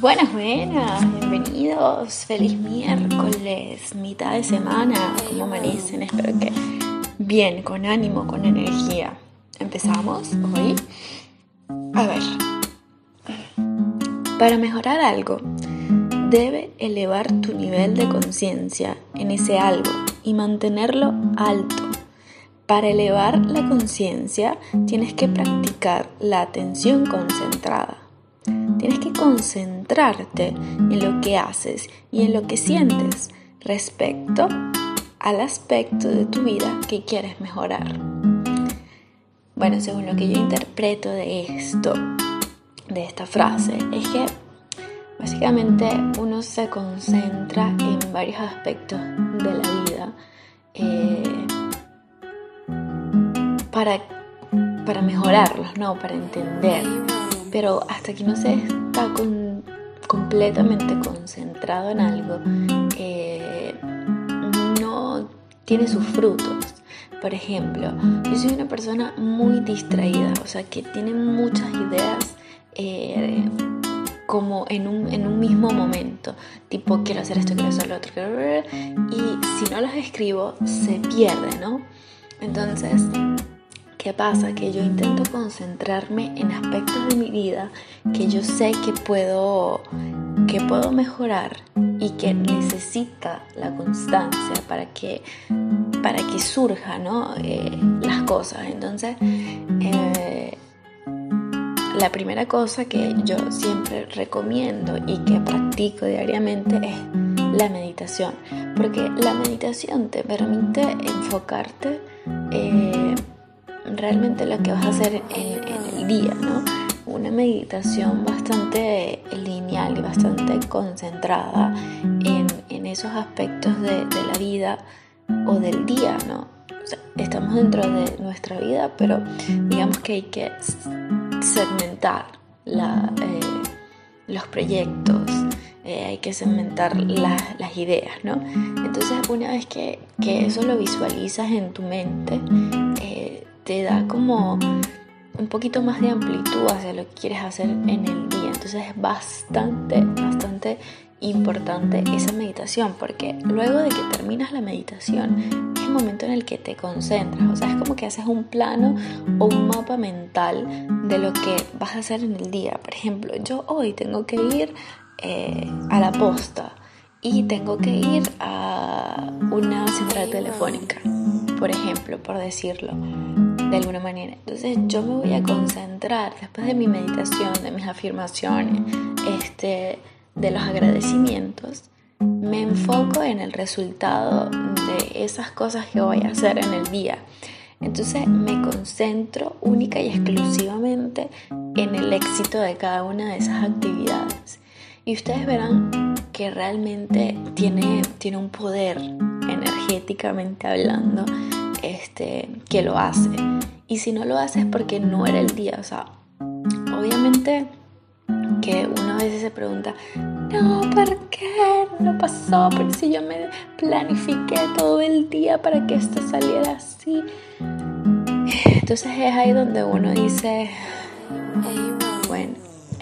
Buenas, buenas, bienvenidos, feliz miércoles, mitad de semana, ¿cómo amanecen? Espero que bien, con ánimo, con energía. Empezamos hoy. A ver, para mejorar algo, debe elevar tu nivel de conciencia en ese algo y mantenerlo alto. Para elevar la conciencia tienes que practicar la atención concentrada. Tienes que concentrarte en lo que haces y en lo que sientes respecto al aspecto de tu vida que quieres mejorar. Bueno, según lo que yo interpreto de esto, de esta frase, es que básicamente uno se concentra en varios aspectos de la vida eh, para, para mejorarlos, ¿no? Para entender pero hasta que no se está completamente concentrado en algo, eh, no tiene sus frutos. Por ejemplo, yo soy una persona muy distraída, o sea, que tiene muchas ideas eh, como en un, en un, mismo momento, tipo quiero hacer esto, quiero hacer lo otro, y si no las escribo, se pierde, ¿no? Entonces, ¿Qué pasa? Que yo intento concentrarme en aspectos de mi vida que yo sé que puedo, que puedo mejorar y que necesita la constancia para que, para que surja eh, las cosas. Entonces, eh, la primera cosa que yo siempre recomiendo y que practico diariamente es la meditación, porque la meditación te permite enfocarte eh, realmente lo que vas a hacer en, el día, ¿no? Una meditación bastante lineal y bastante concentrada en, esos aspectos de, la vida o del día, ¿no? estamos dentro de nuestra vida, pero digamos que hay que segmentar eh, los proyectos, eh, hay que segmentar las ideas, ¿no? Entonces, una vez que, que, eso lo visualizas en tu mente, te da como un poquito más de amplitud hacia lo que quieres hacer en el día. Entonces es bastante, bastante importante esa meditación porque luego de que terminas la meditación es el momento en el que te concentras. O sea, es como que haces un plano o un mapa mental de lo que vas a hacer en el día. Por ejemplo, yo hoy tengo que ir eh, a la posta y tengo que ir a una central telefónica, por ejemplo, por decirlo de alguna manera. Entonces yo me voy a concentrar después de mi meditación, de mis afirmaciones, este, de los agradecimientos, me enfoco en el resultado de esas cosas que voy a hacer en el día. Entonces me concentro única y exclusivamente en el éxito de cada una de esas actividades. Y ustedes verán que realmente tiene, tiene un poder energéticamente hablando este, que lo hace. Y si no lo hace es porque no era el día. O sea, obviamente que uno a veces se pregunta, no, ¿por qué no pasó? Pero si yo me planifiqué todo el día para que esto saliera así. Entonces es ahí donde uno dice, bueno,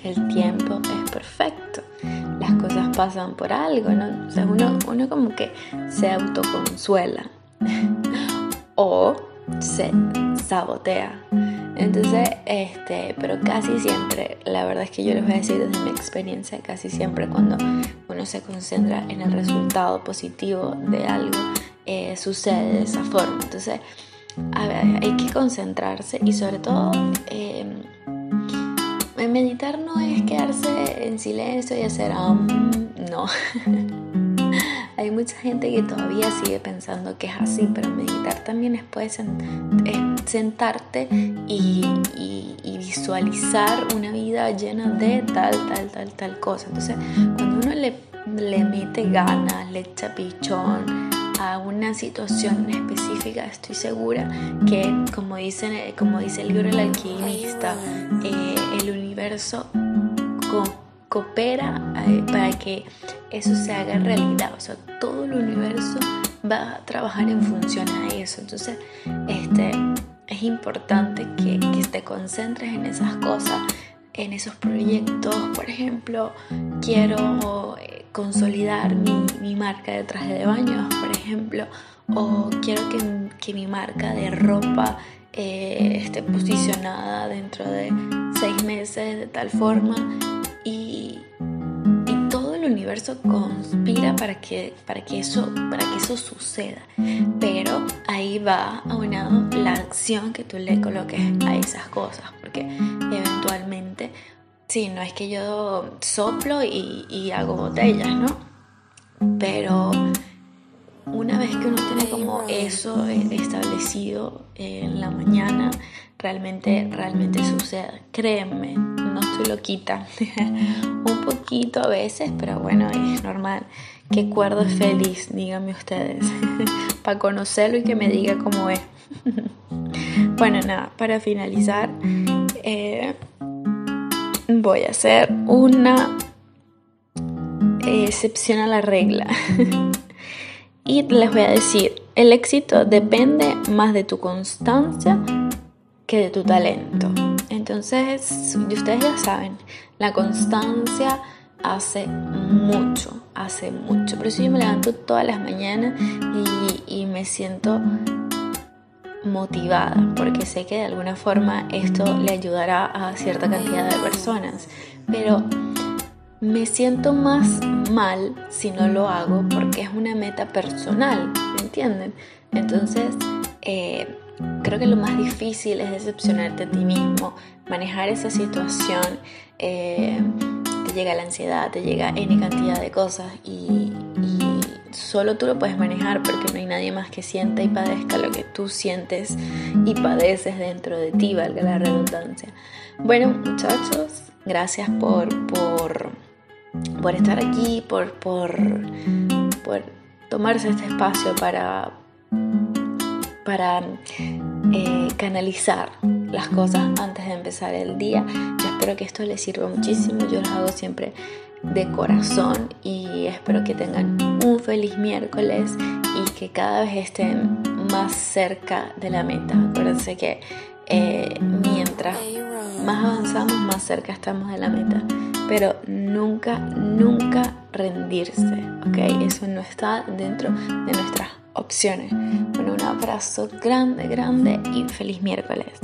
el tiempo es perfecto. Las cosas pasan por algo, ¿no? O sea, uno, uno como que se autoconsuela o se sabotea. Entonces, este, pero casi siempre, la verdad es que yo les voy a decir desde mi experiencia, casi siempre cuando uno se concentra en el resultado positivo de algo, eh, sucede de esa forma. Entonces, a ver, hay que concentrarse y sobre todo, eh, meditar no es quedarse en silencio y hacer, um, no. Hay mucha gente que todavía sigue pensando que es así, pero meditar también es, puede sentarte y, visualizar una vida llena de tal, tal, tal, tal cosa. Entonces, cuando uno le, le mete ganas, le echa pichón, a una situación específica, estoy segura que, como, como dice el libro El alquimista, eh, el universo coopera eh, para que eso se haga realidad. O sea, todo el universo va a trabajar en función a eso. Entonces, este, es importante que, te concentres en esas cosas en esos proyectos, por ejemplo, quiero eh, consolidar mi, marca de traje de baño, por ejemplo, o quiero que, mi marca de ropa eh, esté posicionada dentro de seis meses de tal forma y, universo conspira para que, para, que eso, para que eso suceda. Pero ahí va aunado la acción que tú le coloques a esas cosas, porque eventualmente, sí, no es que yo soplo y, y hago botellas, ¿no? Pero una vez que uno tiene como eso establecido en la mañana, realmente, realmente sucede. Créeme, no estoy loquita. Un poquito a veces, pero bueno, es normal. Qué cuerdo es feliz, díganme ustedes, para conocerlo y que me diga cómo es. bueno, nada, para finalizar, eh, voy a hacer una excepción a la regla. Y les voy a decir, el éxito depende más de tu constancia que de tu talento. Entonces, ustedes ya saben, la constancia hace mucho, hace mucho. Por eso yo me levanto todas las mañanas y, y me siento motivada, porque sé que de alguna forma esto le ayudará a cierta cantidad de personas. Pero me siento más mal si no lo hago porque es una meta personal, ¿me entienden? Entonces, eh, creo que lo más difícil es decepcionarte a ti mismo, manejar esa situación. Eh, te llega la ansiedad, te llega N cantidad de cosas y, y, solo tú lo puedes manejar porque no hay nadie más que sienta y padezca lo que tú sientes y padeces dentro de ti, valga la redundancia. Bueno, muchachos, gracias por, por por estar aquí, por, por, tomarse este espacio para, para eh, canalizar las cosas antes de empezar el día. Yo espero que esto les sirva muchísimo. Yo lo hago siempre de corazón y espero que tengan un feliz miércoles y que cada vez estén más cerca de la meta. Acuérdense que eh, mientras más avanzamos, más cerca estamos de la meta pero nunca, nunca rendirse, ¿ok? Eso no está dentro de nuestras opciones. Bueno, un abrazo grande, grande y feliz miércoles.